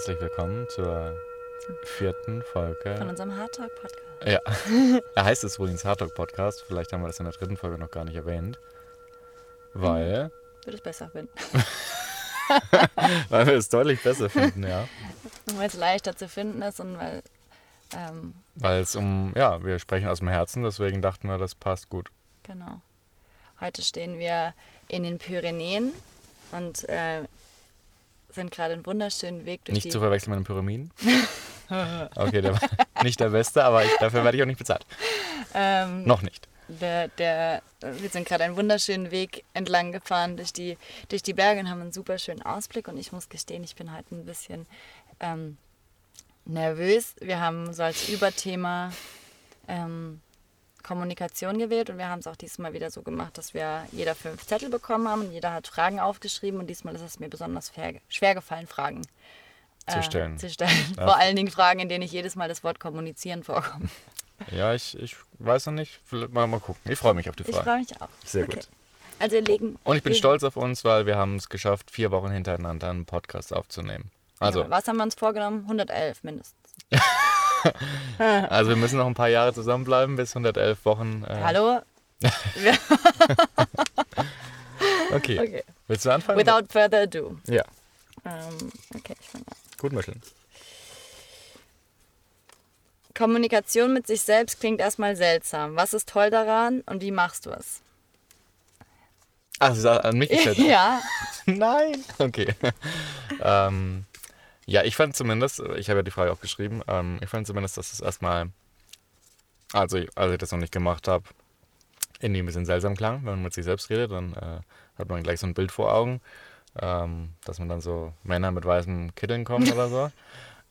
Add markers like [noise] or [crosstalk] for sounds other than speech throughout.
herzlich willkommen zur vierten Folge. Von unserem Hard Talk Podcast. Ja, [laughs] er heißt es Rodins Hard Talk Podcast. Vielleicht haben wir das in der dritten Folge noch gar nicht erwähnt. Weil, Würde es besser finden. [laughs] weil wir es deutlich besser finden, ja. [laughs] weil es leichter zu finden ist und weil. Ähm, Weil es um, ja, wir sprechen aus dem Herzen, deswegen dachten wir, das passt gut. genau. Heute stehen wir in den Pyrenäen und äh, sind gerade einen wunderschönen Weg durch Nicht zu verwechseln mit den Pyramiden. [laughs] Okay, der war nicht der beste, aber ich, dafür werde ich auch nicht bezahlt. ähm, Noch nicht. Der, der, wir sind gerade einen wunderschönen Weg entlang gefahren durch die, durch die Berge und haben einen super schönen Ausblick. Und ich muss gestehen, ich bin heute ein bisschen ähm, nervös. Wir haben so als Überthema ähm, Kommunikation gewählt und wir haben es auch diesmal wieder so gemacht, dass wir jeder fünf Zettel bekommen haben und jeder hat Fragen aufgeschrieben und diesmal ist es mir besonders schwer gefallen, Fragen Zu stellen. Zu stellen. Ja. Vor allen Dingen Fragen, in denen nicht jedes Mal das Wort kommunizieren vorkommt. Ja, ich, ich weiß noch nicht. Vielleicht Mal, mal gucken. Ich freue mich auf die Ich Frage. freue mich auch. Sehr Okay. gut. Also legen. Und ich bin stolz auf uns, weil wir haben es geschafft, vier Wochen hintereinander einen Podcast aufzunehmen. Also, Ja, was haben wir uns vorgenommen? 111 mindestens. [laughs] also wir müssen noch ein paar Jahre zusammenbleiben bis 111 Wochen. Äh, Hallo? [laughs] Okay. okay. Willst du anfangen? Without further ado. ja, Ähm, okay, ich fange an. gut mischen. Kommunikation mit sich selbst klingt erstmal seltsam. Was ist toll daran und wie machst du es? Ach, sie ist an mich [laughs] gestellt. ja, Nein. Okay. [laughs] ähm, ja, ich fand zumindest, ich habe ja die Frage auch geschrieben, ähm, ich fand zumindest, dass es erstmal, also als ich das noch nicht gemacht habe, irgendwie ein bisschen seltsam klang, wenn man mit sich selbst redet, dann äh, hat man gleich so ein Bild vor Augen, ähm, dass man dann so Männer mit weißen Kitteln kommen oder so. [laughs]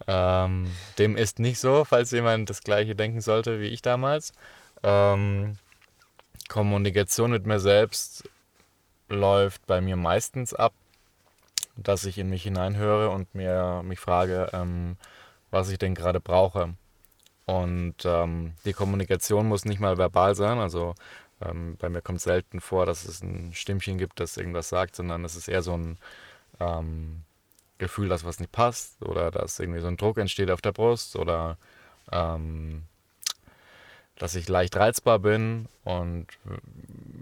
Ähm, dem ist nicht so, falls jemand das gleiche denken sollte wie ich damals. Ähm, Kommunikation mit mir selbst läuft bei mir meistens ab, dass ich in mich hineinhöre und mir mich frage, ähm, was ich denn gerade brauche. Und ähm, die Kommunikation muss nicht mal verbal sein. Also ähm, bei mir kommt selten vor, dass es ein Stimmchen gibt, das irgendwas sagt, sondern es ist eher so ein ähm, Gefühl, dass was nicht passt oder dass irgendwie so ein Druck entsteht auf der Brust oder ähm, dass ich leicht reizbar bin und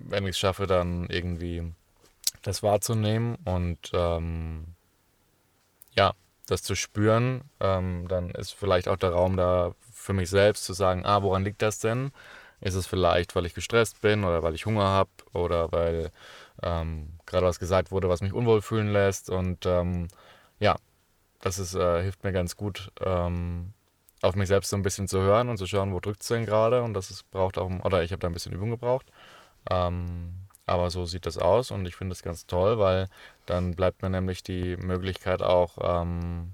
wenn ich es schaffe, dann irgendwie das wahrzunehmen und ähm, ja, das zu spüren, ähm, dann ist vielleicht auch der Raum da für mich selbst zu sagen, ah, woran liegt das denn? Ist es vielleicht, weil ich gestresst bin oder weil ich Hunger habe oder weil ähm, gerade was gesagt wurde, was mich unwohl fühlen lässt und ähm, ja, das ist, äh, hilft mir ganz gut, ähm, auf mich selbst so ein bisschen zu hören und zu schauen, wo drückt es denn gerade und das ist, braucht auch, oder ich habe da ein bisschen Übung gebraucht. Aber so sieht das aus und ich finde das ganz toll, weil dann bleibt mir nämlich die Möglichkeit auch, ähm,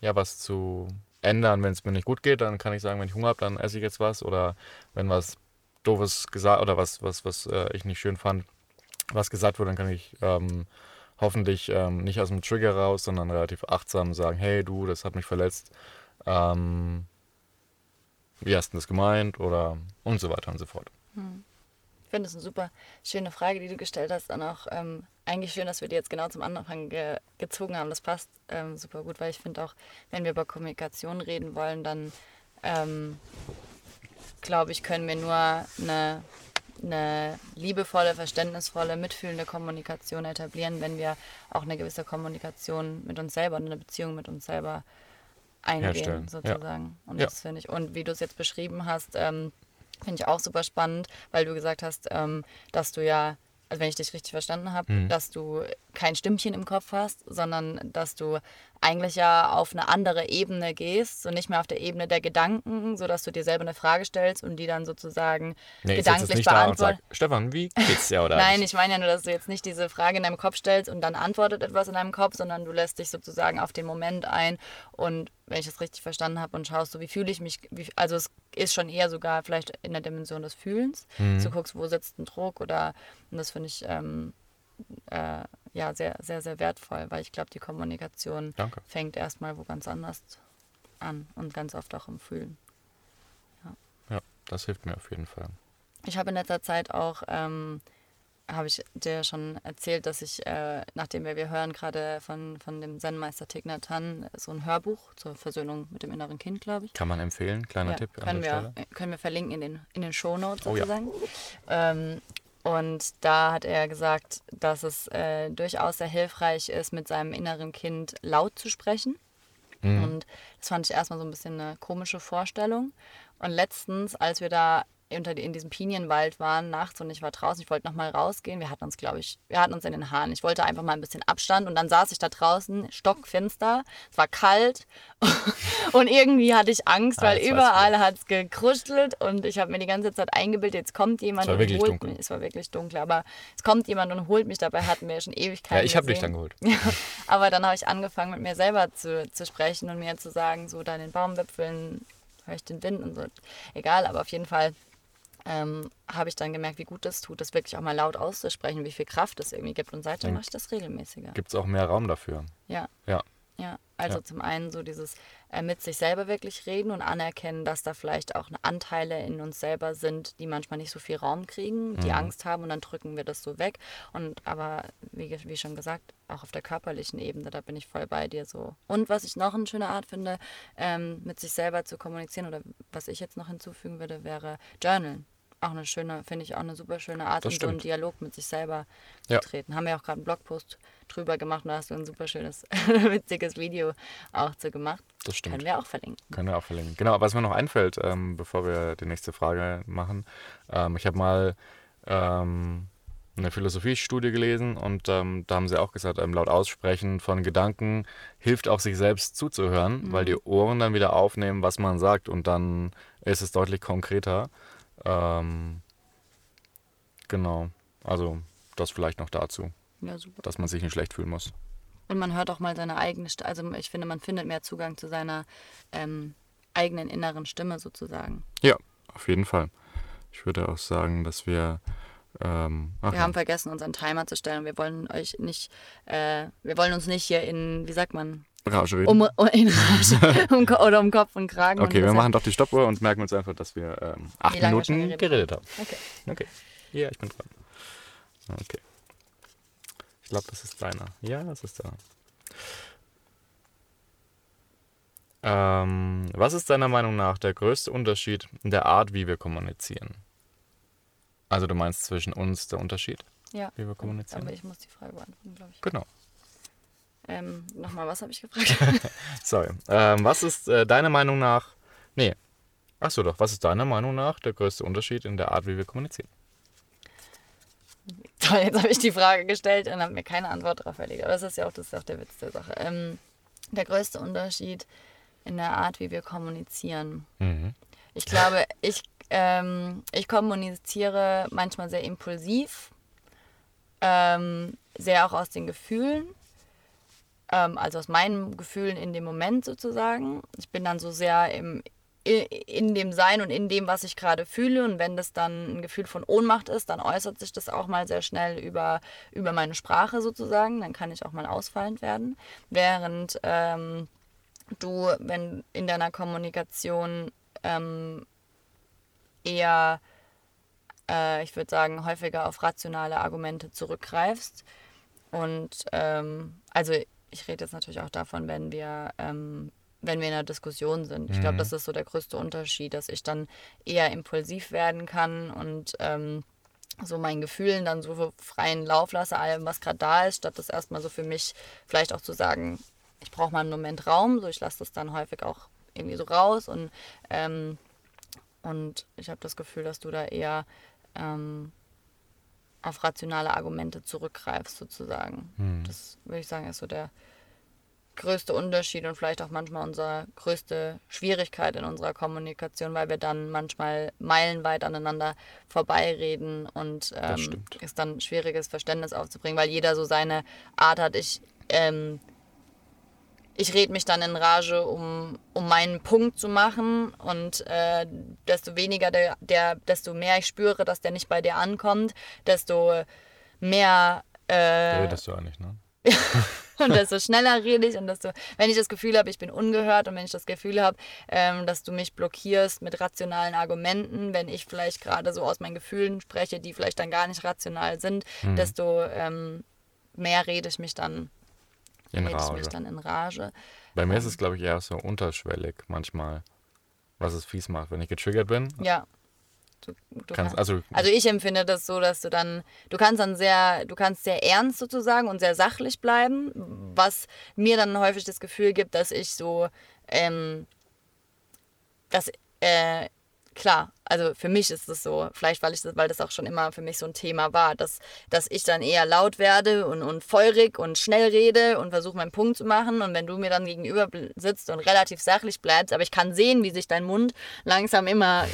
ja, was zu ändern, wenn es mir nicht gut geht. Dann kann ich sagen, wenn ich Hunger habe, dann esse ich jetzt was oder wenn was Doofes gesagt oder was, was, was äh, ich nicht schön fand, was gesagt wurde, dann kann ich ähm, hoffentlich ähm, nicht aus dem Trigger raus, sondern relativ achtsam sagen, hey du, das hat mich verletzt. Ähm, wie hast du das gemeint? Oder und so weiter und so fort. ich finde es eine super schöne Frage, die du gestellt hast. Und auch ähm, eigentlich schön, dass wir die jetzt genau zum Anfang ge gezogen haben. Das passt ähm, super gut, weil ich finde auch, wenn wir über Kommunikation reden wollen, dann ähm, glaube ich, können wir nur eine, eine liebevolle, verständnisvolle, mitfühlende Kommunikation etablieren, wenn wir auch eine gewisse Kommunikation mit uns selber und eine Beziehung mit uns selber eingehen, Herstellen, ja. sozusagen. Und Ja. das finde ich, und wie du es jetzt beschrieben hast, ähm, finde ich auch super spannend, weil du gesagt hast, ähm, dass du ja, also wenn ich dich richtig verstanden habe, Mhm. dass du kein Stimmchen im Kopf hast, sondern dass du eigentlich ja auf eine andere Ebene gehst und nicht mehr auf der Ebene der Gedanken, sodass du dir selber eine Frage stellst und die dann sozusagen Nee, gedanklich sage, Stefan, wie geht's dir oder [laughs] Nein, ich meine ja nur, dass du jetzt nicht diese Frage in deinem Kopf stellst und dann antwortet etwas in deinem Kopf, sondern du lässt dich sozusagen auf den Moment ein und wenn ich das richtig verstanden habe und schaust so, wie fühle ich mich, wie, also es ist schon eher sogar vielleicht in der Dimension des Fühlens. Mhm. Du guckst, wo sitzt ein Druck oder und das finde ich ähm, äh, ja sehr, sehr, sehr wertvoll, weil ich glaube, die Kommunikation Danke. fängt erstmal wo ganz anders an und ganz oft auch im Fühlen. Ja, das hilft mir auf jeden Fall. Ich habe in letzter Zeit auch ähm, habe ich dir schon erzählt, dass ich, äh, nachdem wir, wir hören gerade von, von dem Zen-Meister Thich Nhat Hanh so ein Hörbuch zur Versöhnung mit dem inneren Kind, glaube ich. Kann man empfehlen, kleiner Ja, Tipp können, wir, Stelle. können wir verlinken in den, in den Shownotes Oh ja. sozusagen. ähm, und da hat er gesagt, dass es äh, durchaus sehr hilfreich ist, mit seinem inneren Kind laut zu sprechen. Mhm. Und das fand ich erstmal so ein bisschen eine komische Vorstellung. Und letztens, als wir da unter, in diesem Pinienwald waren nachts und ich war draußen, ich wollte nochmal rausgehen. Wir hatten uns, glaube ich, wir hatten uns in den Haaren. Ich wollte einfach mal ein bisschen Abstand und dann saß ich da draußen, stockfinster, es war kalt und irgendwie hatte ich Angst, Ah, weil ich überall hat es gekruschelt und ich habe mir die ganze Zeit eingebildet, jetzt kommt jemand Es war und wirklich holt dunkel. mich. Es war wirklich dunkel, aber es kommt jemand und holt mich. Dabei hatten wir ja schon Ewigkeiten Ja, ich habe dich dann geholt. [laughs] Ja, aber dann habe ich angefangen, mit mir selber zu, zu sprechen und mir zu sagen, so da in den Baumwipfeln höre ich den Wind und so. Egal, aber auf jeden Fall ähm, habe ich dann gemerkt, wie gut das tut, das wirklich auch mal laut auszusprechen, wie viel Kraft es irgendwie gibt. Und seitdem mache ich das regelmäßiger. Gibt es auch mehr Raum dafür. Ja, Ja. Ja. Also Ja. zum einen so dieses äh, mit sich selber wirklich reden und anerkennen, dass da vielleicht auch Anteile in uns selber sind, die manchmal nicht so viel Raum kriegen, die Mhm. Angst haben und dann drücken wir das so weg. Und aber wie, wie schon gesagt, auch auf der körperlichen Ebene, da bin ich voll bei dir so. Und was ich noch eine schöne Art finde, ähm, mit sich selber zu kommunizieren oder was ich jetzt noch hinzufügen würde, wäre Journalen. Auch eine schöne, finde ich auch eine super schöne Art, in so einen. Dialog mit sich selber Ja. zu treten. Haben wir auch gerade einen Blogpost drüber gemacht und da hast du ein super schönes, [laughs] witziges Video auch zu gemacht. Das stimmt. Können wir auch verlinken. Können wir auch verlinken. Genau, was mir noch einfällt, ähm, bevor wir die nächste Frage machen. Ähm, ich habe mal ähm, eine Philosophiestudie gelesen und ähm, da haben sie auch gesagt, ähm, laut Aussprechen von Gedanken hilft auch sich selbst zuzuhören, weil die Ohren dann wieder aufnehmen, was man sagt und dann ist es deutlich konkreter. Ähm, genau, also das vielleicht noch dazu, Ja, super. dass man sich nicht schlecht fühlen muss. Und man hört auch mal seine eigene Stimme. Also ich finde, man findet mehr Zugang zu seiner ähm, eigenen inneren Stimme sozusagen. Ja, auf jeden Fall. Ich würde auch sagen, dass wir. Ähm, Wir ja. haben vergessen, unseren Timer zu stellen. Wir wollen euch nicht, äh, wir wollen uns nicht hier in, wie sagt man, Rage reden. um, um, in Rage [laughs] um, oder um Kopf und Kragen. und okay, wir deshalb- machen doch die Stoppuhr und merken uns einfach, dass wir ähm, acht wir Minuten geredet geredet haben. Okay. Okay. Ja, ich bin dran. Okay. Ich glaube, das ist deiner. Ja, das ist deiner. Ähm, was ist deiner Meinung nach der größte Unterschied in der Art, wie wir kommunizieren? Also du meinst zwischen uns der Unterschied, Ja. wie wir kommunizieren? Aber ich muss die Frage beantworten, glaube ich. Genau. Ähm, Nochmal, was habe ich gefragt? [laughs] Sorry. Ähm, was ist äh, deiner Meinung nach. Nee. Achso doch, was ist deiner Meinung nach der größte Unterschied in der Art, wie wir kommunizieren? [laughs] Toll, jetzt habe ich die Frage gestellt und habe mir keine Antwort darauf erlegt. Aber das ist ja auch, das ist auch der Witz der Sache. Ähm, der größte Unterschied in der Art, wie wir kommunizieren. Mhm. Ich glaube, ich, ähm, ich kommuniziere manchmal sehr impulsiv, ähm, sehr auch aus den Gefühlen, ähm, also aus meinen Gefühlen in dem Moment sozusagen. Ich bin dann so sehr im, in dem Sein und in dem, was ich gerade fühle. Und wenn das dann ein Gefühl von Ohnmacht ist, dann äußert sich das auch mal sehr schnell über, über meine Sprache sozusagen. Dann kann ich auch mal ausfallend werden. Während ähm, du, wenn in deiner Kommunikation ähm, eher, äh, ich würde sagen, häufiger auf rationale Argumente zurückgreifst. Und ähm, also ich rede jetzt natürlich auch davon, wenn wir, ähm, wenn wir in einer Diskussion sind. Ich glaube, das ist so der größte Unterschied, dass ich dann eher impulsiv werden kann und ähm, so meinen Gefühlen dann so freien Lauf lasse, allem, was gerade da ist, statt das erstmal so für mich vielleicht auch zu sagen, ich brauche mal einen Moment Raum, so ich lasse das dann häufig auch irgendwie so raus und, ähm, und ich habe das Gefühl, dass du da eher ähm, auf rationale Argumente zurückgreifst sozusagen. Das würde ich sagen, ist so der größte Unterschied und vielleicht auch manchmal unsere größte Schwierigkeit in unserer Kommunikation, weil wir dann manchmal meilenweit aneinander vorbeireden und ähm, es dann schwieriges Verständnis aufzubringen, weil jeder so seine Art hat. Ich, ähm, ich rede mich dann in Rage, um, um meinen Punkt zu machen und äh, desto weniger der, der, desto mehr ich spüre, dass der nicht bei dir ankommt, desto mehr Da äh, redest du auch nicht, ne? [laughs] und desto schneller rede ich und desto, wenn ich das Gefühl habe, ich bin ungehört und wenn ich das Gefühl habe, ähm, dass du mich blockierst mit rationalen Argumenten, wenn ich vielleicht gerade so aus meinen Gefühlen spreche, die vielleicht dann gar nicht rational sind, mhm. desto ähm, mehr rede ich mich dann in Rage. ich mich dann in Rage. Bei mir ist es, glaube ich, eher so unterschwellig manchmal, was es fies macht, wenn ich getriggert bin. Ja. Du, du kannst, also, also ich empfinde das so, dass du dann, du kannst dann sehr, du kannst sehr ernst sozusagen und sehr sachlich bleiben, was mir dann häufig das Gefühl gibt, dass ich so, ähm, dass äh, klar, also für mich ist es so, vielleicht weil ich das, weil das auch schon immer für mich so ein Thema war, dass, dass ich dann eher laut werde und, und feurig und schnell rede und versuche meinen Punkt zu machen. Und wenn du mir dann gegenüber sitzt und relativ sachlich bleibst, aber ich kann sehen, wie sich dein Mund langsam immer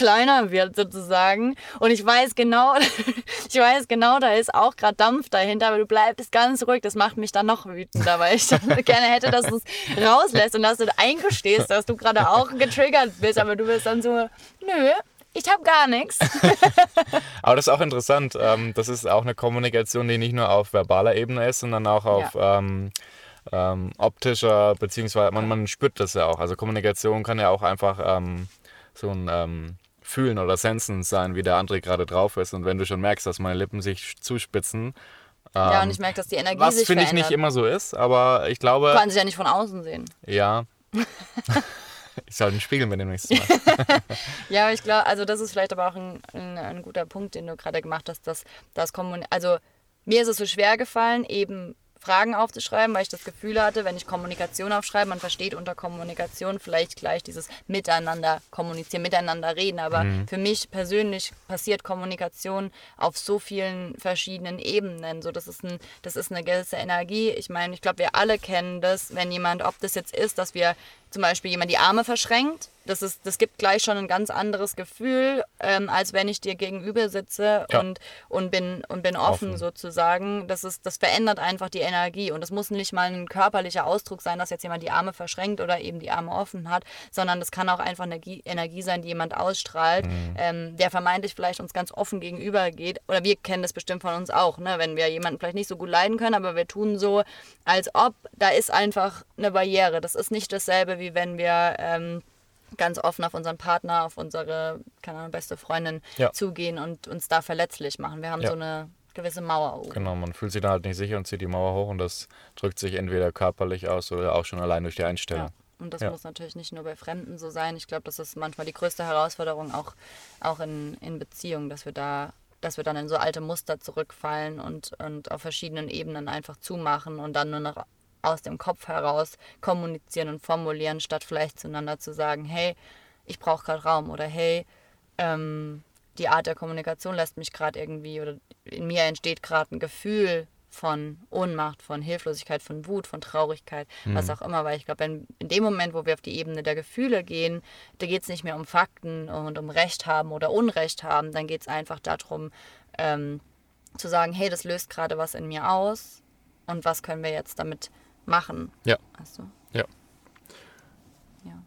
kleiner wird sozusagen. Und ich weiß genau, [laughs] ich weiß genau, da ist auch gerade Dampf dahinter, aber du bleibst ganz ruhig. Das macht mich dann noch wütender, weil ich [laughs] gerne hätte, dass du es rauslässt und dass du eingestehst, dass du gerade auch getriggert bist. Aber du bist dann so, nö, ich habe gar nichts. [laughs] Aber das ist auch interessant. Ähm, das ist auch eine Kommunikation, die nicht nur auf verbaler Ebene ist, sondern auch auf ja. ähm, ähm, optischer, beziehungsweise man, man spürt das ja auch. Also Kommunikation kann ja auch einfach ähm, so ein ähm, Fühlen oder Sensen sein, wie der andere gerade drauf ist. Und wenn du schon merkst, dass meine Lippen sich zuspitzen. Ähm, ja, und ich merke, dass die Energie was sich Was finde ich nicht immer so ist, aber ich glaube. Kann sich ja nicht von außen sehen. Ja. [laughs] ich soll den Spiegel mitnehmen nächstes Mal. [laughs] ja, aber ich glaube, also das ist vielleicht aber auch ein, ein, ein guter Punkt, den du gerade gemacht hast, dass das Kommunikation. Also mir ist es so schwer gefallen, eben Fragen aufzuschreiben, weil ich das Gefühl hatte, wenn ich Kommunikation aufschreibe, man versteht unter Kommunikation vielleicht gleich dieses Miteinander kommunizieren, miteinander reden. Aber mhm. für mich persönlich passiert Kommunikation auf so vielen verschiedenen Ebenen. So, das ist, ein, das ist eine gewisse Energie. Ich meine, ich glaube, wir alle kennen das, wenn jemand, ob das jetzt ist, dass wir zum Beispiel jemand die Arme verschränkt. Das, ist, das gibt gleich schon ein ganz anderes Gefühl, ähm, als wenn ich dir gegenüber sitze ja. und, und, bin, und bin offen, offen, sozusagen. Das, ist, das verändert einfach die Energie. Und das muss nicht mal ein körperlicher Ausdruck sein, dass jetzt jemand die Arme verschränkt oder eben die Arme offen hat, sondern das kann auch einfach Energie, Energie sein, die jemand ausstrahlt, mhm. ähm, der vermeintlich vielleicht uns ganz offen gegenüber geht. Oder wir kennen das bestimmt von uns auch, ne? wenn wir jemanden vielleicht nicht so gut leiden können, aber wir tun so, als ob da ist einfach eine Barriere. Das ist nicht dasselbe, wie wenn wir ähm, ganz offen auf unseren Partner, auf unsere, keine Ahnung, beste Freundin ja. zugehen und uns da verletzlich machen. Wir haben ja. so eine gewisse Mauer oben. Genau, man fühlt sich da halt nicht sicher und zieht die Mauer hoch und das drückt sich entweder körperlich aus oder auch schon allein durch die Einstellung. Ja. Und das muss natürlich nicht nur bei Fremden so sein. Ich glaube, das ist manchmal die größte Herausforderung auch, auch in, in Beziehungen, dass wir da, dass wir dann in so alte Muster zurückfallen und, und auf verschiedenen Ebenen einfach zumachen und dann nur noch aus dem Kopf heraus kommunizieren und formulieren, statt vielleicht zueinander zu sagen, hey, ich brauche gerade Raum oder hey, ähm, die Art der Kommunikation lässt mich gerade irgendwie oder in mir entsteht gerade ein Gefühl von Ohnmacht, von Hilflosigkeit, von Wut, von Traurigkeit, mhm. was auch immer, weil ich glaube, in, in, dem Moment, wo wir auf die Ebene der Gefühle gehen, da geht es nicht mehr um Fakten und um Recht haben oder Unrecht haben, dann geht es einfach darum, ähm, zu sagen, hey, das löst gerade was in mir aus und was können wir jetzt damit machen. Ja. Hast du? Ja. Ja.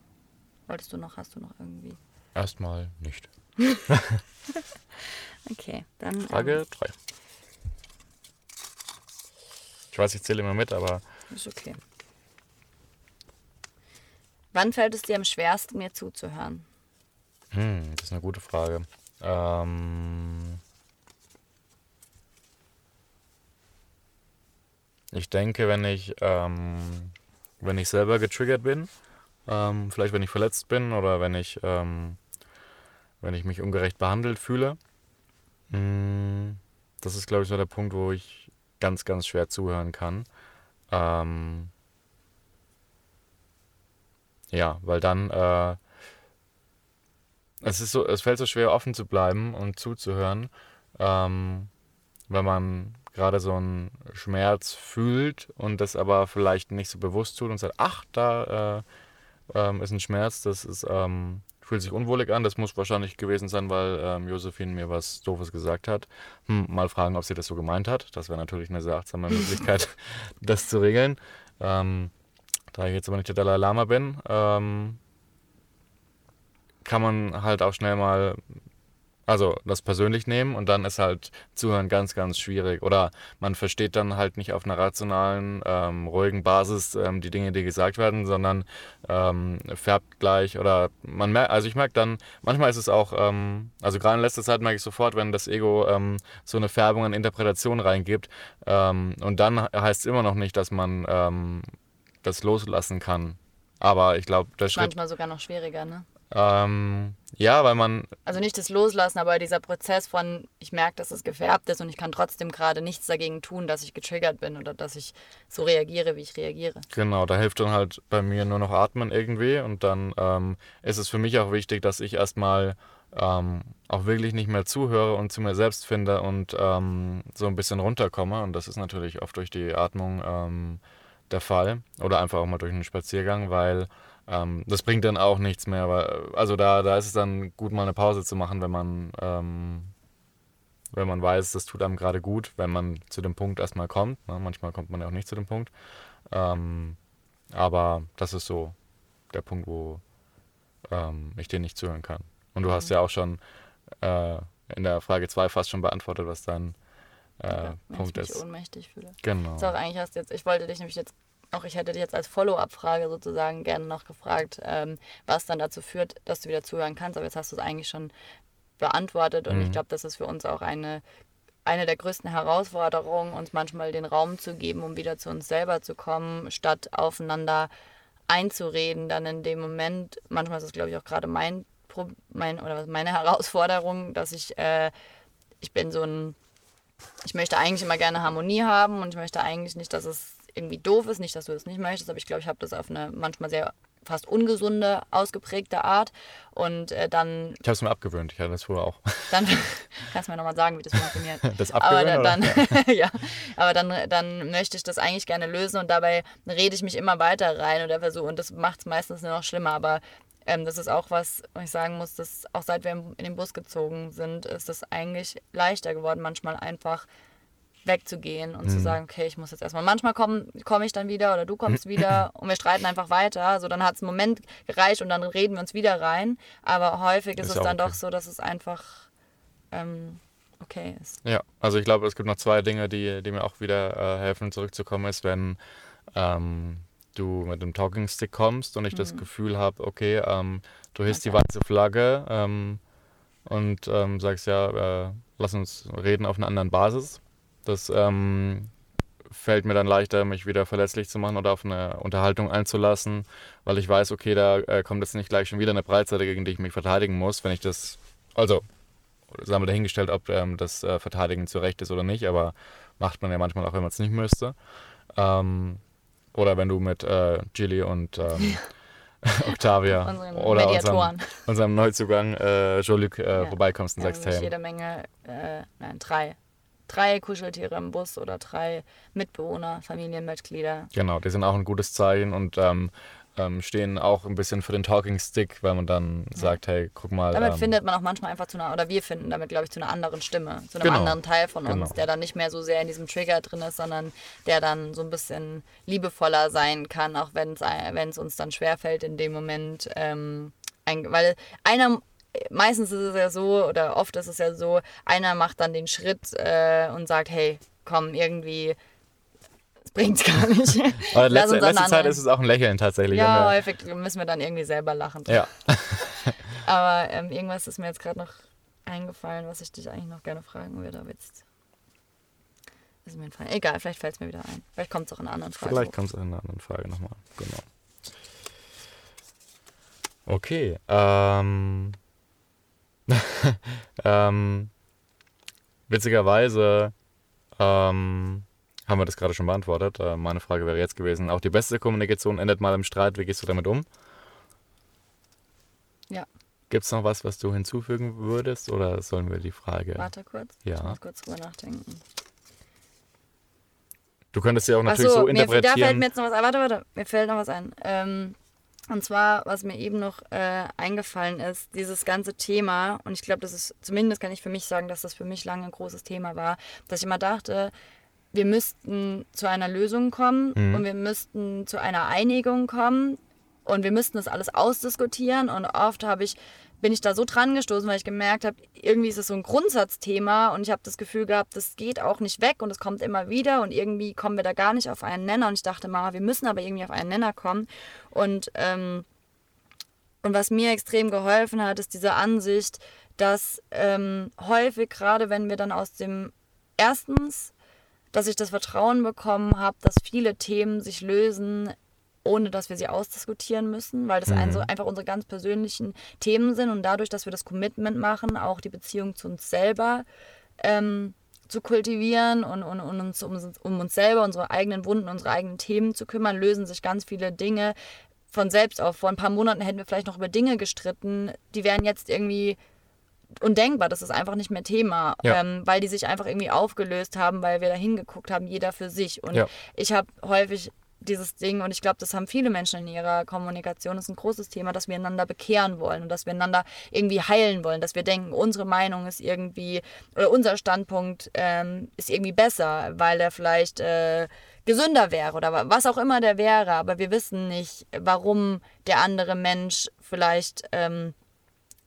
Wolltest du noch, hast du noch irgendwie? Erstmal nicht. [laughs] okay, dann. Frage 3. Ähm, ich weiß, ich zähle immer mit, aber. Ist okay. Wann fällt es dir am schwersten, mir zuzuhören? Hm, das ist eine gute Frage. Ähm, Ich denke, wenn ich, ähm, wenn ich selber getriggert bin, ähm, vielleicht wenn ich verletzt bin oder wenn ich, ähm, wenn ich mich ungerecht behandelt fühle, mh, hm, das ist, glaube ich, so der Punkt, wo ich ganz, ganz schwer zuhören kann. Ähm, ja, weil dann äh, es ist so, es fällt so schwer, offen zu bleiben und zuzuhören, ähm, wenn man gerade so einen Schmerz fühlt und das aber vielleicht nicht so bewusst tut und sagt, ach, da äh, ähm, ist ein Schmerz, das ist, ähm, fühlt sich unwohlig an. Das muss wahrscheinlich gewesen sein, weil ähm, Josephine mir was Doofes gesagt hat. Hm, mal fragen, ob sie das so gemeint hat. Das wäre natürlich eine sehr achtsame [laughs] Möglichkeit, das zu regeln. Ähm, da ich jetzt aber nicht der Dalai Lama bin, ähm, kann man halt auch schnell mal also das persönlich nehmen und dann ist halt Zuhören ganz, ganz schwierig. Oder man versteht dann halt nicht auf einer rationalen, ähm, ruhigen Basis ähm, die Dinge, die gesagt werden, sondern ähm, färbt gleich oder man merkt, also ich merke dann, manchmal ist es auch, ähm, also gerade in letzter Zeit merke ich sofort, wenn das Ego ähm, so eine Färbung an Interpretation reingibt ähm, und dann heißt es immer noch nicht, dass man das loslassen kann. Aber ich glaube, der Schritt. Manchmal sogar noch schwieriger, ne? Ähm, ja, weil man. Also nicht das Loslassen, aber dieser Prozess von, ich merke, dass es gefärbt ist und ich kann trotzdem gerade nichts dagegen tun, dass ich getriggert bin oder dass ich so reagiere, wie ich reagiere. Genau, da hilft dann halt bei mir nur noch Atmen irgendwie und dann ähm, ist es für mich auch wichtig, dass ich erstmal ähm, auch wirklich nicht mehr zuhöre und zu mir selbst finde und ähm, so ein bisschen runterkomme. Und das ist natürlich oft durch die Atmung ähm, der Fall oder einfach auch mal durch einen Spaziergang, weil ähm, das bringt dann auch nichts mehr. Weil, also da, da ist es dann gut, mal eine Pause zu machen, wenn man, ähm, wenn man weiß, das tut einem gerade gut, wenn man zu dem Punkt erstmal kommt. Ne? Manchmal kommt man ja auch nicht zu dem Punkt. Ähm, aber das ist so der Punkt, wo ähm, ich dir nicht zuhören kann. Und du hast mhm. ja auch schon äh, in der Frage 2 fast schon beantwortet, was dein äh, ja, Punkt ich mich ist. ohnmächtig fühle. Genau. Ist auch eigentlich hast jetzt, ich wollte dich nämlich jetzt auch ich hätte dich jetzt als Follow-up-Frage sozusagen gerne noch gefragt, ähm, was dann dazu führt, dass du wieder zuhören kannst. Aber jetzt hast du es eigentlich schon beantwortet und mhm. ich glaube, das ist für uns auch eine, eine der größten Herausforderungen, uns manchmal den Raum zu geben, um wieder zu uns selber zu kommen, statt aufeinander einzureden. Dann in dem Moment, manchmal ist es, glaube ich, auch gerade mein, mein oder meine Herausforderung, dass ich, äh, ich bin so ein, ich möchte eigentlich immer gerne Harmonie haben und ich möchte eigentlich nicht, dass es irgendwie doof ist. Nicht, dass du das nicht möchtest, aber ich glaube, ich habe das auf eine manchmal sehr fast ungesunde, ausgeprägte Art. Und äh, dann. Ich habe es mir abgewöhnt, ich hatte das vorher auch. [laughs] Dann kannst du mir nochmal sagen, wie das funktioniert. [laughs] Das abgewöhnt, aber dann, [laughs] ja, aber dann, dann möchte ich das eigentlich gerne lösen und dabei rede ich mich immer weiter rein oder versuche, und das macht es meistens nur noch schlimmer. Aber ähm, das ist auch was, was ich sagen muss, dass auch seit wir in den Bus gezogen sind, ist es eigentlich leichter geworden, manchmal einfach wegzugehen und mhm. zu sagen, okay, ich muss jetzt erstmal. Manchmal komme komm ich dann wieder oder du kommst wieder [clears throat] und wir streiten einfach weiter. So, dann hat es einen Moment gereicht und dann reden wir uns wieder rein. Aber häufig ist, ist es dann okay. doch so, dass es einfach ähm, okay ist. Ja, also ich glaube, es gibt noch zwei Dinge, die, die mir auch wieder äh, helfen, zurückzukommen, ist, wenn ähm, du mit dem Talking Stick kommst und ich mhm. das Gefühl habe, okay, ähm, du hisst okay. die weiße Flagge ähm, und ähm, sagst ja, äh, lass uns reden auf einer anderen Basis das ähm, fällt mir dann leichter, mich wieder verletzlich zu machen oder auf eine Unterhaltung einzulassen, weil ich weiß, okay, da äh, kommt jetzt nicht gleich schon wieder eine Breitseite, gegen die ich mich verteidigen muss, wenn ich das, also, sagen wir dahingestellt, ob ähm, das äh, Verteidigen zu Recht ist oder nicht, aber macht man ja manchmal auch, wenn man es nicht müsste. Ähm, oder wenn du mit äh, Gilly und ähm, [laughs] Octavia [laughs] oder unserem, unserem, Neuzugang äh, Jean-Luc äh, ja. vorbeikommst und ja, sagst, hey. jede Menge, äh, nein, drei drei Kuscheltiere im Bus oder drei Mitbewohner, Familienmitglieder. Genau, die sind auch ein gutes Zeichen und ähm, ähm, stehen auch ein bisschen für den Talking Stick, weil man dann ja. sagt, hey, guck mal. Damit ähm, findet man auch manchmal einfach zu einer, oder wir finden damit, glaube ich, zu einer anderen Stimme, zu einem genau. anderen Teil von uns, genau. der dann nicht mehr so sehr in diesem Trigger drin ist, sondern der dann so ein bisschen liebevoller sein kann, auch wenn es uns dann schwerfällt in dem Moment. Ähm, ein, weil einer meistens ist es ja so, oder oft ist es ja so, einer macht dann den Schritt äh, und sagt, hey, komm, irgendwie, das bringt gar [laughs] nicht. Aber letzte, letzte Zeit ist es auch ein Lächeln tatsächlich. Ja, häufig müssen wir dann irgendwie selber lachen. Ja. [laughs] [laughs] Aber ähm, irgendwas ist mir jetzt gerade noch eingefallen, was ich dich eigentlich noch gerne fragen würde, aber jetzt ist mir entfallen. Egal, vielleicht fällt es mir wieder ein. Vielleicht kommt es auch in einer anderen Frage. Vielleicht kommt es in einer anderen Frage nochmal. Genau. Okay. Ähm, [laughs] ähm, witzigerweise ähm, haben wir das gerade schon beantwortet. Äh, meine Frage wäre jetzt gewesen, auch die beste Kommunikation endet mal im Streit. Wie gehst du damit um? Ja. Gibt es noch was, was du hinzufügen würdest oder sollen wir die Frage... Warte kurz. Ja. Ich muss kurz drüber nachdenken. Du könntest ja auch natürlich so, so interpretieren. Mir, da fällt mir jetzt noch was ein. Warte, warte. Mir fällt noch was ein. Ähm, und zwar, was mir eben noch äh, eingefallen ist, dieses ganze Thema, und ich glaube, das ist, zumindest kann ich für mich sagen, dass das für mich lange ein großes Thema war, dass ich immer dachte, wir müssten zu einer Lösung kommen mhm. und wir müssten zu einer Einigung kommen und wir müssten das alles ausdiskutieren. Und oft habe ich bin ich da so dran gestoßen, weil ich gemerkt habe, irgendwie ist es so ein Grundsatzthema und ich habe das Gefühl gehabt, das geht auch nicht weg und es kommt immer wieder und irgendwie kommen wir da gar nicht auf einen Nenner. Und ich dachte, Mama, wir müssen aber irgendwie auf einen Nenner kommen. Und ähm, und was mir extrem geholfen hat, ist diese Ansicht, dass ähm, häufig, gerade wenn wir dann aus dem erstens, dass ich das Vertrauen bekommen habe, dass viele Themen sich lösen, ohne dass wir sie ausdiskutieren müssen, weil das mhm. ein, einfach unsere ganz persönlichen Themen sind und dadurch, dass wir das Commitment machen, auch die Beziehung zu uns selber ähm, zu kultivieren und, und, und uns um, um, uns selber, unsere eigenen Wunden, unsere eigenen Themen zu kümmern, lösen sich ganz viele Dinge von selbst auf. Vor ein paar Monaten hätten wir vielleicht noch über Dinge gestritten, die wären jetzt irgendwie undenkbar. Das ist einfach nicht mehr Thema, ja. ähm, weil die sich einfach irgendwie aufgelöst haben, weil wir da hingeguckt haben, jeder für sich. Und ja. ich habe häufig dieses Ding, und ich glaube, das haben viele Menschen in ihrer Kommunikation, das ist ein großes Thema, dass wir einander bekehren wollen und dass wir einander irgendwie heilen wollen, dass wir denken, unsere Meinung ist irgendwie, oder unser Standpunkt ähm, ist irgendwie besser, weil er vielleicht äh, gesünder wäre oder was auch immer der wäre, aber wir wissen nicht, warum der andere Mensch vielleicht ähm,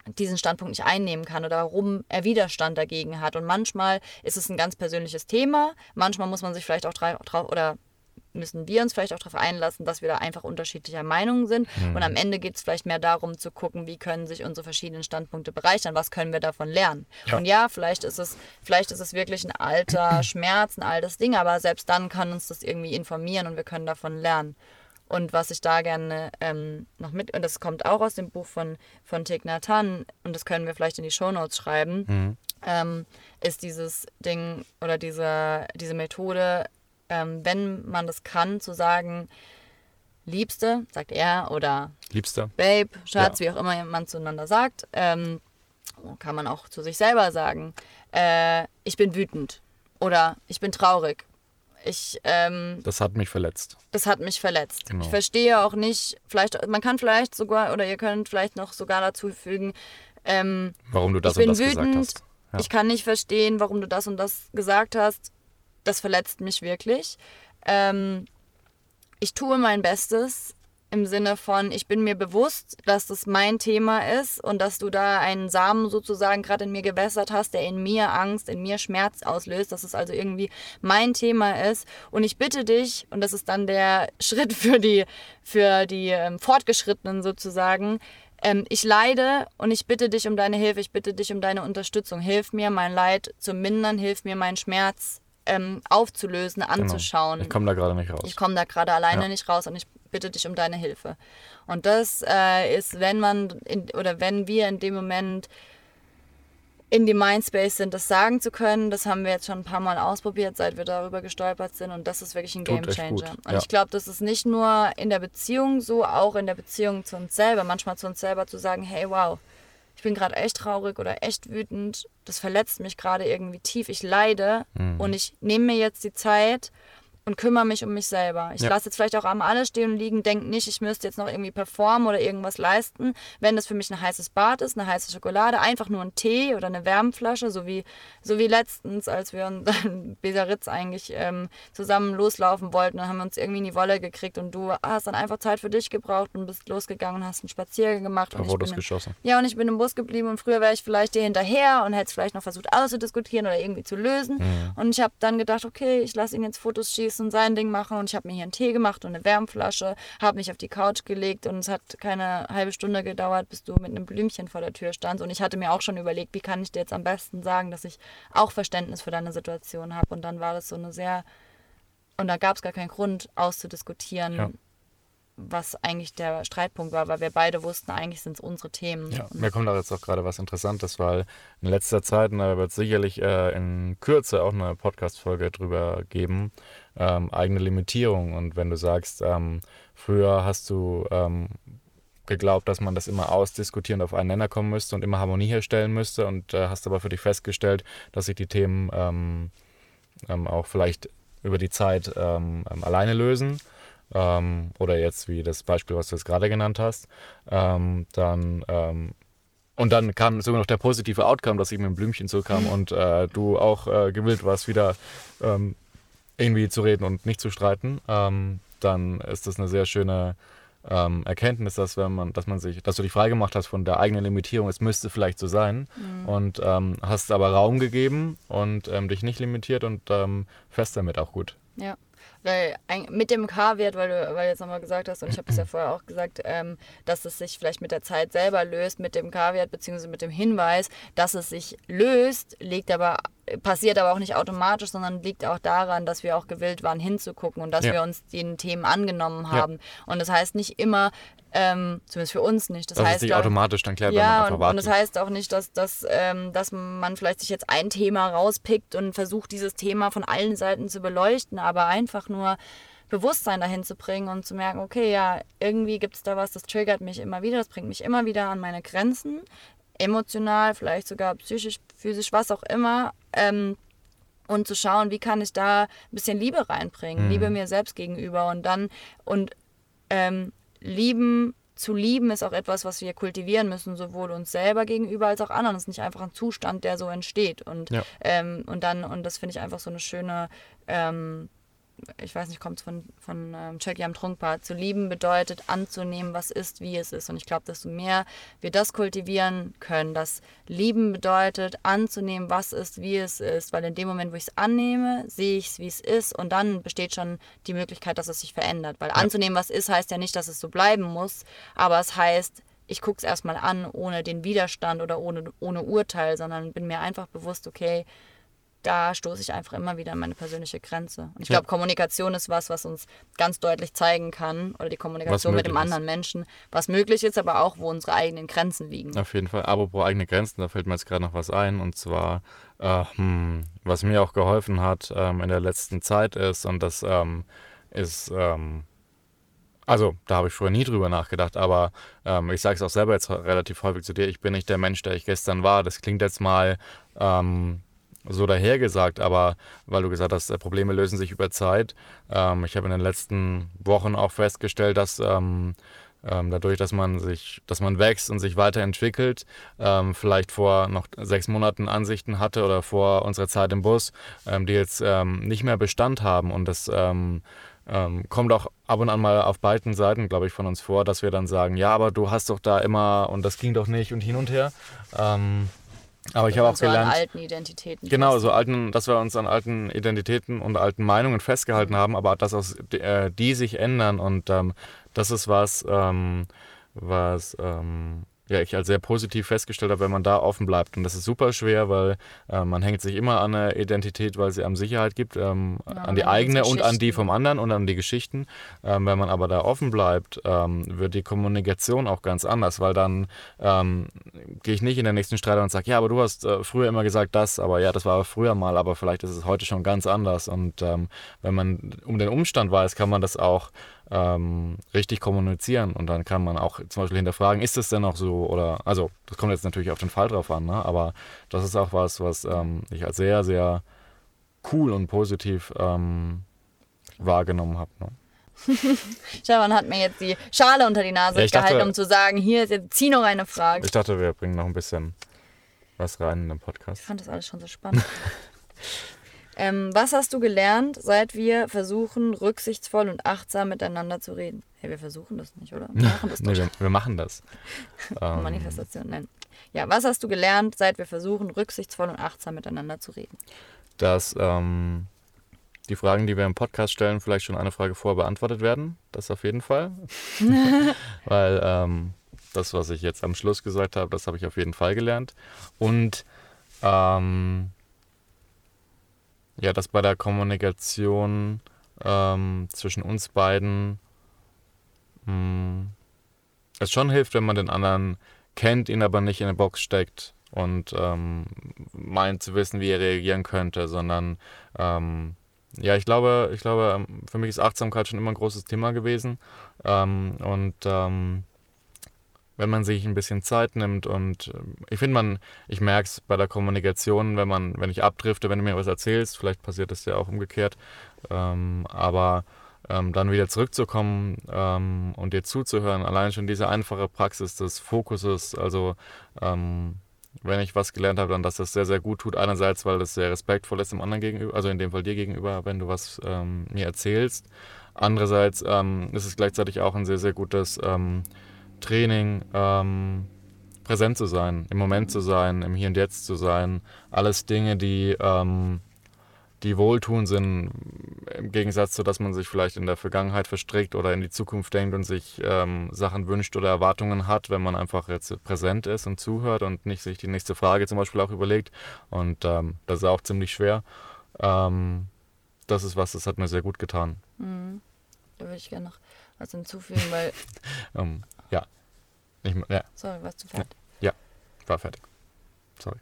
diesen Standpunkt nicht einnehmen kann oder warum er Widerstand dagegen hat. Und manchmal ist es ein ganz persönliches Thema, manchmal muss man sich vielleicht auch drauf oder müssen wir uns vielleicht auch darauf einlassen, dass wir da einfach unterschiedlicher Meinung sind. Mhm. Und am Ende geht es vielleicht mehr darum zu gucken, wie können sich unsere verschiedenen Standpunkte bereichern, was können wir davon lernen. Ja. Und ja, vielleicht ist es, vielleicht ist es wirklich ein alter [clears throat] Schmerz, ein altes Ding, aber selbst dann kann uns das irgendwie informieren und wir können davon lernen. Und was ich da gerne ähm, noch mit, und das kommt auch aus dem Buch von, von Thich Nhat Hanh, und das können wir vielleicht in die Shownotes schreiben, mhm. ähm, ist dieses Ding oder diese, diese Methode, ähm, wenn man das kann, zu sagen, Liebste, sagt er, oder Liebster, Babe, Schatz, ja. wie auch immer man zueinander sagt, ähm, kann man auch zu sich selber sagen, äh, ich bin wütend oder ich bin traurig ich, ähm, das hat mich verletzt. Das hat mich verletzt. Genau. Ich verstehe auch nicht, vielleicht, man kann vielleicht sogar, oder ihr könnt vielleicht noch sogar dazu fügen, ähm, warum du das und das wütend, gesagt hast. Ja. Ich kann nicht verstehen, warum du das und das gesagt hast. Das verletzt mich wirklich. Ähm, ich tue mein Bestes, im Sinne von, ich bin mir bewusst, dass das mein Thema ist und dass du da einen Samen sozusagen gerade in mir gewässert hast, der in mir Angst, in mir Schmerz auslöst, dass es also irgendwie mein Thema ist. Und ich bitte dich, und das ist dann der [laughs] Schritt für die, für die ähm, Fortgeschrittenen sozusagen, ähm, ich leide und ich bitte dich um deine Hilfe, ich bitte dich um deine Unterstützung. Hilf mir, mein Leid zu mindern, hilf mir, meinen Schmerz ähm, aufzulösen, genau. anzuschauen. Genau. Ich komme da gerade nicht raus. Ich komme da gerade alleine ja. nicht raus und ich bitte dich um deine Hilfe. Und das äh, ist, wenn man in, oder wenn wir in dem Moment in die Mindspace sind, das sagen zu können. Das haben wir jetzt schon ein paar Mal ausprobiert, seit wir darüber gestolpert sind. Und das ist wirklich ein Game Changer. Und ja. ich glaube, das ist nicht nur in der Beziehung so, auch in der Beziehung zu uns selber. Manchmal zu uns selber zu sagen, hey, wow, bin gerade echt traurig oder echt wütend, das verletzt mich gerade irgendwie tief, ich leide mhm. und ich nehme mir jetzt die Zeit und kümmere mich um mich selber. Ich ja. lasse jetzt vielleicht auch am alles stehen und liegen, denke nicht, ich müsste jetzt noch irgendwie performen oder irgendwas leisten. Wenn das für mich ein heißes Bad ist, eine heiße Schokolade, einfach nur ein Tee oder eine Wärmflasche, so wie, so wie letztens, als wir in [laughs] Besaritz eigentlich ähm, zusammen loslaufen wollten, dann haben wir uns irgendwie in die Wolle gekriegt und du hast dann einfach Zeit für dich gebraucht und bist losgegangen und hast einen Spaziergang gemacht. Da wurde es geschossen. Ja, und ich bin im Bus geblieben und früher wäre ich vielleicht dir hinterher und hätte es vielleicht noch versucht auszudiskutieren oder irgendwie zu lösen. Mhm. Und ich habe dann gedacht, okay, ich lasse ihn jetzt Fotos schießen und sein Ding machen. Und ich habe mir hier einen Tee gemacht und eine Wärmflasche, habe mich auf die Couch gelegt und es hat keine halbe Stunde gedauert, bis du mit einem Blümchen vor der Tür standst. Und ich hatte mir auch schon überlegt, wie kann ich dir jetzt am besten sagen, dass ich auch Verständnis für deine Situation habe. Und dann war das so eine sehr und da gab es gar keinen Grund auszudiskutieren, ja. was eigentlich der Streitpunkt war, weil wir beide wussten, eigentlich sind es unsere Themen. Ja, mir kommt da jetzt auch gerade was Interessantes, weil in letzter Zeit, und da wird es sicherlich äh, in Kürze auch eine Podcast-Folge drüber geben, ähm, eigene Limitierung. Und wenn du sagst, ähm, früher hast du ähm, geglaubt, dass man das immer ausdiskutieren und auf einen Nenner kommen müsste und immer Harmonie herstellen müsste und äh, hast aber für dich festgestellt, dass sich die Themen ähm, ähm, auch vielleicht über die Zeit ähm, alleine lösen oder jetzt wie das Beispiel, was du jetzt gerade genannt hast, dann und dann kam sogar noch der positive Outcome, dass ich mit dem Blümchen zurückkam [laughs] und äh, du auch äh, gewillt warst, wieder ähm, irgendwie zu reden und nicht zu streiten, ähm, dann ist das eine sehr schöne ähm, Erkenntnis, dass wenn man, dass man sich, dass du dich freigemacht hast von der eigenen Limitierung, es müsste vielleicht so sein mhm. und ähm, hast aber Raum gegeben und ähm, dich nicht limitiert und ähm, fest damit auch gut. Ja. Weil mit dem K-Wert, weil du, weil du jetzt nochmal gesagt hast, und ich habe es ja vorher auch gesagt, ähm, dass es sich vielleicht mit der Zeit selber löst, mit dem K-Wert, beziehungsweise mit dem Hinweis, dass es sich löst, liegt aber passiert aber auch nicht automatisch, sondern liegt auch daran, dass wir auch gewillt waren hinzugucken und dass ja. wir uns den Themen angenommen haben. Ja. Und das heißt nicht immer, ähm, zumindest für uns nicht. Das, das heißt ist nicht auch, automatisch, dann klärt ja, man einfach und, und das heißt auch nicht, dass, dass, ähm, dass man vielleicht sich jetzt ein Thema rauspickt und versucht, dieses Thema von allen Seiten zu beleuchten, aber einfach nur Bewusstsein dahin zu bringen und zu merken, okay, ja, irgendwie gibt es da was, das triggert mich immer wieder, das bringt mich immer wieder an meine Grenzen emotional, vielleicht sogar psychisch, physisch, was auch immer. Ähm, und zu schauen, wie kann ich da ein bisschen Liebe reinbringen, mhm. Liebe mir selbst gegenüber und dann und ähm, lieben zu lieben ist auch etwas, was wir kultivieren müssen, sowohl uns selber gegenüber als auch anderen. Es ist nicht einfach ein Zustand, der so entsteht. Und, ja. ähm, und dann, und das finde ich einfach so eine schöne ähm, ich weiß nicht, kommt es von, von ähm, Chucky am Trunkbad. Zu lieben bedeutet anzunehmen, was ist, wie es ist. Und ich glaube, desto mehr wir das kultivieren können, dass lieben bedeutet anzunehmen, was ist, wie es ist. Weil in dem Moment, wo ich es annehme, sehe ich es, wie es ist. Und dann besteht schon die Möglichkeit, dass es sich verändert. Weil ja. anzunehmen, was ist, heißt ja nicht, dass es so bleiben muss. Aber es heißt, ich gucke es erstmal an, ohne den Widerstand oder ohne, ohne Urteil, sondern bin mir einfach bewusst, okay, da stoße ich einfach immer wieder an meine persönliche Grenze. Und ich ja. glaube, Kommunikation ist was, was uns ganz deutlich zeigen kann, oder die Kommunikation mit dem anderen ist. Menschen, was möglich ist, aber auch, wo unsere eigenen Grenzen liegen. Auf jeden Fall. Apropos eigene Grenzen, da fällt mir jetzt gerade noch was ein. Und zwar, äh, hm, was mir auch geholfen hat ähm, in der letzten Zeit ist, und das ähm, ist. Ähm, also, da habe ich früher nie drüber nachgedacht, aber ähm, ich sage es auch selber jetzt relativ häufig zu dir, ich bin nicht der Mensch, der ich gestern war. Das klingt jetzt mal ähm, so dahergesagt, aber weil du gesagt hast, äh, Probleme lösen sich über Zeit. Ähm, ich habe in den letzten Wochen auch festgestellt, dass ähm, ähm, dadurch, dass man sich, dass man wächst und sich weiterentwickelt, ähm, vielleicht vor noch sechs Monaten Ansichten hatte oder vor unserer Zeit im Bus, ähm, die jetzt ähm, nicht mehr Bestand haben und das kommt auch ab und an mal auf beiden Seiten, glaube ich, von uns vor, dass wir dann sagen, ja, aber du hast doch da immer und das ging doch nicht und hin und her. Aber ich habe auch so gelernt. An alten Identitäten. Genau, so alten, dass wir uns an alten Identitäten und alten Meinungen festgehalten haben, aber dass auch äh, die sich ändern und ähm, das ist was, ähm, was ähm, ja, ich als sehr positiv festgestellt habe, wenn man da offen bleibt. Und das ist super schwer, weil äh, man hängt sich immer an eine Identität, weil sie einem Sicherheit gibt, ähm, ja, an die eigene und an die vom anderen und an die Geschichten. Ähm, wenn man aber da offen bleibt, ähm, wird die Kommunikation auch ganz anders, weil dann ähm, gehe ich nicht in den nächsten Streit und sage, ja, aber du hast äh, früher immer gesagt das, aber ja, das war früher mal, aber vielleicht ist es heute schon ganz anders. Und ähm, wenn man um den Umstand weiß, kann man das auch ähm, richtig kommunizieren und dann kann man auch zum Beispiel hinterfragen, ist es denn noch so oder, also das kommt jetzt natürlich auf den Fall drauf an, ne? aber das ist auch was, was ähm, ich als sehr, sehr cool und positiv ähm, wahrgenommen habe. Ne? [laughs] Stefan hat mir jetzt die Schale unter die Nase ja, gehalten, dachte, um zu sagen, hier ist jetzt zieh noch eine Frage. Ich dachte, wir bringen noch ein bisschen was rein in den Podcast. Ich fand das alles schon so spannend. [laughs] Ähm, was hast du gelernt, seit wir versuchen, rücksichtsvoll und achtsam miteinander zu reden? Hey, wir versuchen das nicht, oder? Wir [laughs] machen das nee, wir, wir, machen das. [laughs] Manifestation, nein. Ja, was hast du gelernt, seit wir versuchen, rücksichtsvoll und achtsam miteinander zu reden? Dass ähm, die Fragen, die wir im Podcast stellen, vielleicht schon eine Frage vorher beantwortet werden. Das auf jeden Fall. [laughs] Weil ähm, das, was ich jetzt am Schluss gesagt habe, das habe ich auf jeden Fall gelernt. Und ähm, ja, dass bei der Kommunikation ähm, zwischen uns beiden mh, hm, es schon hilft, wenn man den anderen kennt, ihn aber nicht in eine Box steckt und ähm, meint zu wissen, wie er reagieren könnte, sondern ähm, ja, ich glaube, ich glaube, ähm, für mich ist Achtsamkeit schon immer ein großes Thema gewesen ähm, und ähm, wenn man sich ein bisschen Zeit nimmt und ähm, ich finde man, ich merke es bei der Kommunikation, wenn man, wenn ich abdrifte, wenn du mir was erzählst, vielleicht passiert das ja auch umgekehrt, ähm, aber ähm, dann wieder zurückzukommen ähm, und dir zuzuhören, allein schon diese einfache Praxis des Fokuses, also ähm, wenn ich was gelernt habe, dann, dass das sehr, sehr gut tut. Einerseits, weil das sehr respektvoll ist dem anderen gegenüber, also in dem Fall dir gegenüber, wenn du was ähm, mir erzählst. Andererseits ist es gleichzeitig auch ein sehr, sehr gutes Training, ähm, präsent zu sein, im Moment zu sein, im Hier und Jetzt zu sein. Alles Dinge, die, ähm, die wohltun sind, im Gegensatz zu, dass man sich vielleicht in der Vergangenheit verstrickt oder in die Zukunft denkt und sich ähm, Sachen wünscht oder Erwartungen hat, wenn man einfach jetzt präsent ist und zuhört und nicht sich die nächste Frage zum Beispiel auch überlegt. Und ähm, das ist auch ziemlich schwer. Ähm, das ist was, das hat mir sehr gut getan. Mhm. Da würde ich gerne noch was hinzufügen, weil. [laughs] ja. Ich, ja. Sorry, warst du fertig? Ja, war fertig. Sorry.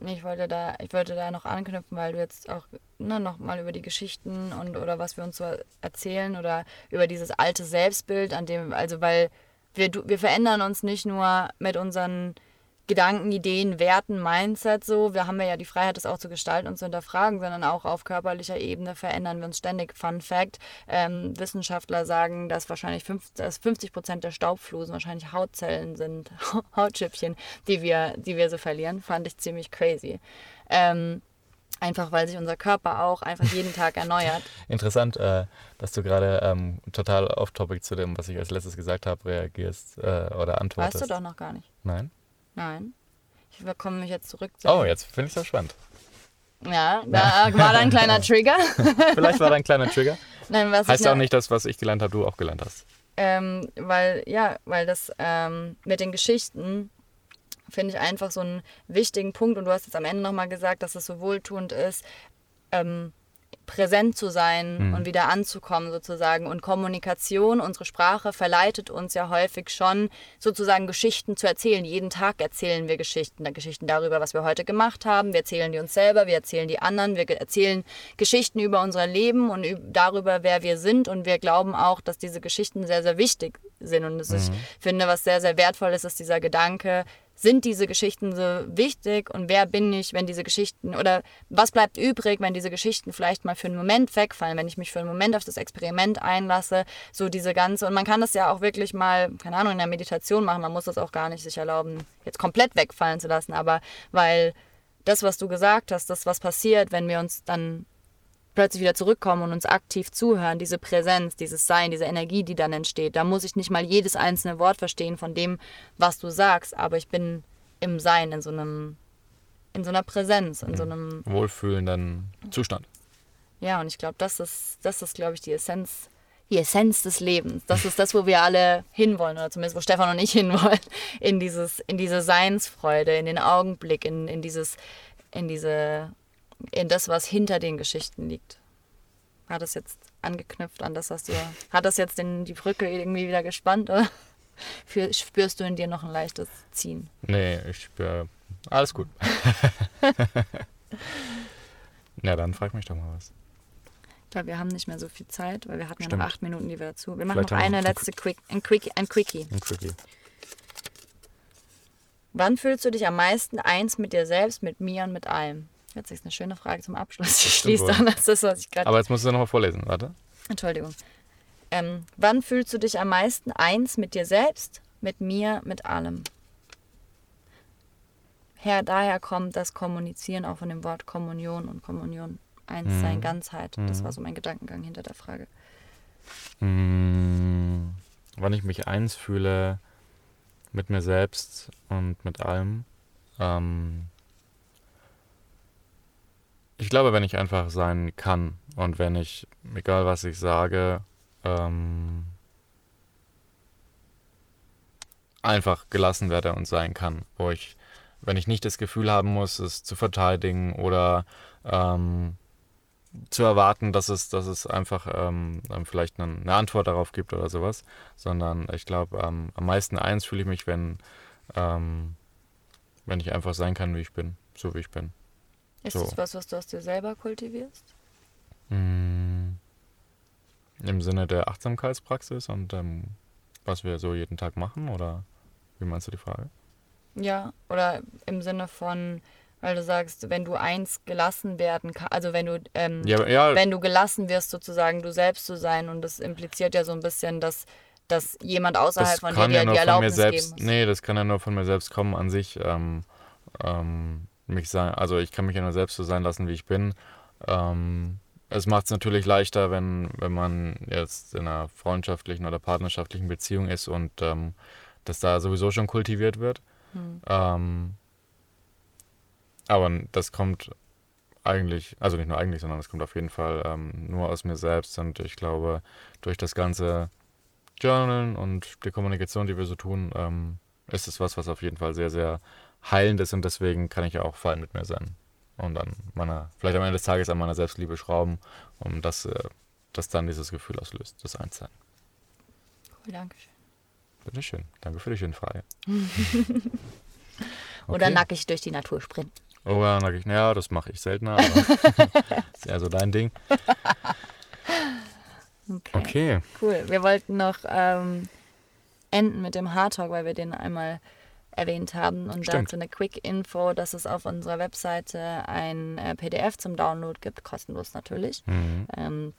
Ich wollte da, ich wollte da noch anknüpfen, weil du jetzt auch ne, noch mal über die Geschichten und oder was wir uns so erzählen oder über dieses alte Selbstbild, an dem, also weil wir, wir verändern uns nicht nur mit unseren Gedanken, Ideen, Werten, Mindset so. Wir haben ja die Freiheit, das auch zu gestalten und zu hinterfragen, sondern auch auf körperlicher Ebene verändern wir uns ständig. Fun Fact: ähm, Wissenschaftler sagen, dass wahrscheinlich 50, Prozent der Staubflusen wahrscheinlich Hautzellen sind, [laughs] Hautschüppchen, die wir, die wir so verlieren. Fand ich ziemlich crazy. Ähm, Einfach weil sich unser Körper auch einfach jeden Tag erneuert. [laughs] Interessant, äh, dass du gerade ähm, total off-topic zu dem, was ich als letztes gesagt habe, reagierst äh, oder antwortest. Weißt du doch noch gar nicht. Nein? Nein. Ich komme mich jetzt zurück. Zu oh, jetzt finde ich das spannend. Ja, da war da ein kleiner [laughs] Trigger. Vielleicht war da ein kleiner Trigger. [laughs] Nein, was heißt ja auch nicht, dass was ich gelernt habe, du auch gelernt hast. Ähm, weil, ja, weil das ähm, mit den Geschichten finde ich einfach so einen wichtigen Punkt und du hast jetzt am Ende nochmal gesagt, dass es so wohltuend ist, ähm, präsent zu sein mhm. und wieder anzukommen sozusagen. Und Kommunikation, unsere Sprache verleitet uns ja häufig schon sozusagen Geschichten zu erzählen. Jeden Tag erzählen wir Geschichten, Geschichten darüber, was wir heute gemacht haben. Wir erzählen die uns selber, wir erzählen die anderen, wir erzählen Geschichten über unser Leben und darüber, wer wir sind. Und wir glauben auch, dass diese Geschichten sehr, sehr wichtig sind. Und mhm. ich finde, was sehr, sehr wertvoll ist, ist dieser Gedanke, sind diese Geschichten so wichtig und wer bin ich, wenn diese Geschichten oder was bleibt übrig, wenn diese Geschichten vielleicht mal für einen Moment wegfallen, wenn ich mich für einen Moment auf das Experiment einlasse, so diese ganze und man kann das ja auch wirklich mal, keine Ahnung, in der Meditation machen, man muss das auch gar nicht sich erlauben, jetzt komplett wegfallen zu lassen, aber weil das, was du gesagt hast, das, was passiert, wenn wir uns dann plötzlich wieder zurückkommen und uns aktiv zuhören, diese Präsenz, dieses Sein, diese Energie, die dann entsteht. Da muss ich nicht mal jedes einzelne Wort verstehen von dem, was du sagst, aber ich bin im Sein, in so einem, in so einer Präsenz, in so mhm. einem wohlfühlenden Zustand. Ja, und ich glaube, das ist, das ist, glaube ich, die Essenz, die Essenz des Lebens. Das ist das, wo wir alle hinwollen, oder zumindest wo Stefan und ich [laughs] hinwollen, in dieses, in diese Seinsfreude, in den Augenblick, in, in dieses, in diese in das, was hinter den Geschichten liegt. Hat das jetzt angeknüpft an das, was du. Hat das jetzt in die Brücke irgendwie wieder gespannt oder für, spürst du in dir noch ein leichtes Ziehen? Nee, ich spüre. Alles gut. [laughs] ja, dann frag mich doch mal was. Ich glaube, wir haben nicht mehr so viel Zeit, weil wir hatten Stimmt. ja noch acht Minuten, die wir dazu. Wir machen Vielleicht noch eine letzte Quick, ein, Quick, ein Quickie. Ein Quickie. Wann fühlst du dich am meisten eins mit dir selbst, mit mir und mit allem? Jetzt ist eine schöne Frage zum Abschluss. Ich schließe an, das ist, was ich gerade. Aber jetzt musst du nochmal vorlesen, warte. Entschuldigung. Ähm, wann fühlst du dich am meisten eins mit dir selbst, mit mir, mit allem? Her, daher kommt das Kommunizieren auch von dem Wort Kommunion und Kommunion. Eins mhm. sein, Ganzheit. Mhm. Das war so mein Gedankengang hinter der Frage. Mhm. Wann ich mich eins fühle mit mir selbst und mit allem. Ähm, ich glaube, wenn ich einfach sein kann und wenn ich, egal was ich sage, ähm, einfach gelassen werde und sein kann, wo ich, wenn ich nicht das Gefühl haben muss, es zu verteidigen oder ähm, zu erwarten, dass es, dass es einfach ähm, vielleicht eine, eine, Antwort darauf gibt oder sowas, sondern ich glaube, am meisten eins fühle ich mich, wenn, ähm, wenn ich einfach sein kann, wie ich bin, so wie ich bin. Ist so. das was, was du aus dir selber kultivierst? Mm, Im Sinne der Achtsamkeitspraxis und ähm, was wir so jeden Tag machen? Oder wie meinst du die Frage? Ja, oder im Sinne von, weil du sagst, wenn du eins gelassen werden kannst, also wenn du, ähm, ja, ja. wenn du gelassen wirst, sozusagen du selbst zu sein und das impliziert ja so ein bisschen, dass, dass jemand außerhalb von dir ja dir die Erlaubnis selbst, geben muss. Nee, das kann ja nur von mir selbst kommen an sich. Ähm, ähm, mich sein, also ich kann mich ja nur selbst so sein lassen, wie ich bin. Ähm, es macht es natürlich leichter, wenn, wenn man jetzt in einer freundschaftlichen oder partnerschaftlichen Beziehung ist und ähm, das da sowieso schon kultiviert wird. Hm. Ähm, aber das kommt eigentlich, also nicht nur eigentlich, sondern es kommt auf jeden Fall ähm, nur aus mir selbst und ich glaube, durch das ganze Journalen und die Kommunikation, die wir so tun, ähm, ist es was, was auf jeden Fall sehr, sehr heilend ist und deswegen kann ich ja auch fein mit mir sein und an meiner, vielleicht am Ende des Tages an meiner Selbstliebe schrauben, um das, äh, das dann dieses Gefühl auslöst, das Einssein. Cool, danke schön. Bitteschön, danke für die schöne Frage. [laughs] Oder Okay. nackig durch die Natur sprinten. Oh ja, sag ich, ja, das mache ich seltener, aber [laughs] ist eher so dein Ding. Okay. Okay, Cool. Wir wollten noch ähm, enden mit dem Hardtalk, weil wir den einmal erwähnt haben. Und Stimmt. dazu eine Quick-Info, dass es auf unserer Webseite ein äh, PDF zum Download gibt, kostenlos natürlich, mhm. ähm,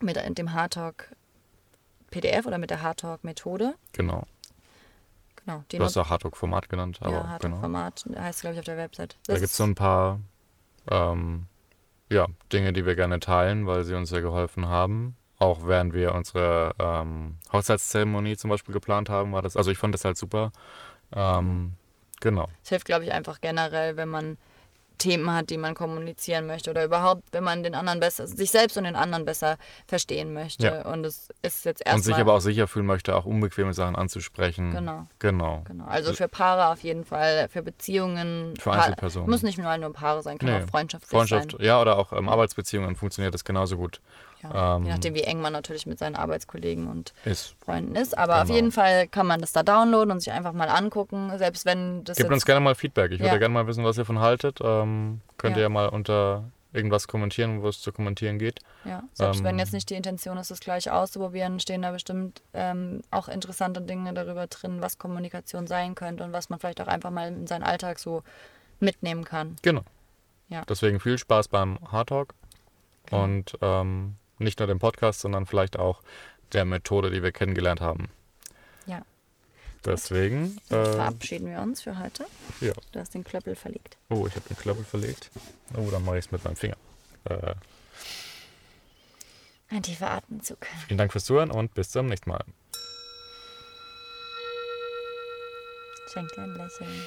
mit dem Hardtalk PDF oder mit der Hardtalk-Methode. genau. Genau, die Du hast auch Hardtalk-Format genannt, aber ja, genau. Hardtalk-Format heißt, glaube ich, auf der Website. Da Das gibt es so ein paar ähm, ja, Dinge, die wir gerne teilen, weil sie uns sehr geholfen haben. Auch während wir unsere ähm, Hochzeitszeremonie zum Beispiel geplant haben, war das, also ich fand das halt super. Ähm, genau. Es hilft, glaube ich, einfach generell, wenn man Themen hat, die man kommunizieren möchte oder überhaupt, wenn man den anderen besser, sich selbst und den anderen besser verstehen möchte. Ja. Und es ist jetzt Und sich erstmal aber auch sicher fühlen möchte, auch unbequeme Sachen anzusprechen. Genau. Genau. Genau. Also für Paare auf jeden Fall, für Beziehungen. Für Einzelpersonen. Muss nicht nur, nur Paare sein, kann Nee. auch freundschaftlich Freundschaft, sein. ja, oder auch ähm, Arbeitsbeziehungen funktioniert das genauso gut. Ja. ähm, Je nachdem, wie eng man natürlich mit seinen Arbeitskollegen und Ist. Freunden ist. Aber auf Genau. jeden Fall kann man das da downloaden und sich einfach mal angucken, selbst wenn das Gebt uns gerne mal Feedback. Ich würde Ja. gerne mal wissen, was ihr von haltet. Ähm, könnt Ja. ihr ja mal unter irgendwas kommentieren, wo es zu kommentieren geht. Ja, selbst wenn Ähm, jetzt nicht die Intention ist, es gleich auszuprobieren, stehen da bestimmt ähm, auch interessante Dinge darüber drin, was Kommunikation sein könnte und was man vielleicht auch einfach mal in seinen Alltag so mitnehmen kann. Genau. Ja. Deswegen viel Spaß beim Hard Talk und ähm, nicht nur dem Podcast, sondern vielleicht auch der Methode, die wir kennengelernt haben. Ja. Deswegen, äh, verabschieden wir uns für heute. ja. Du hast den Klöppel verlegt. Oh, ich habe den Klöppel verlegt. Oh, dann mache ich es mit meinem Finger. Äh, Ein tiefer Atemzug. vielen Dank fürs Zuhören und bis zum nächsten Mal. Schenk dir ein Lächeln.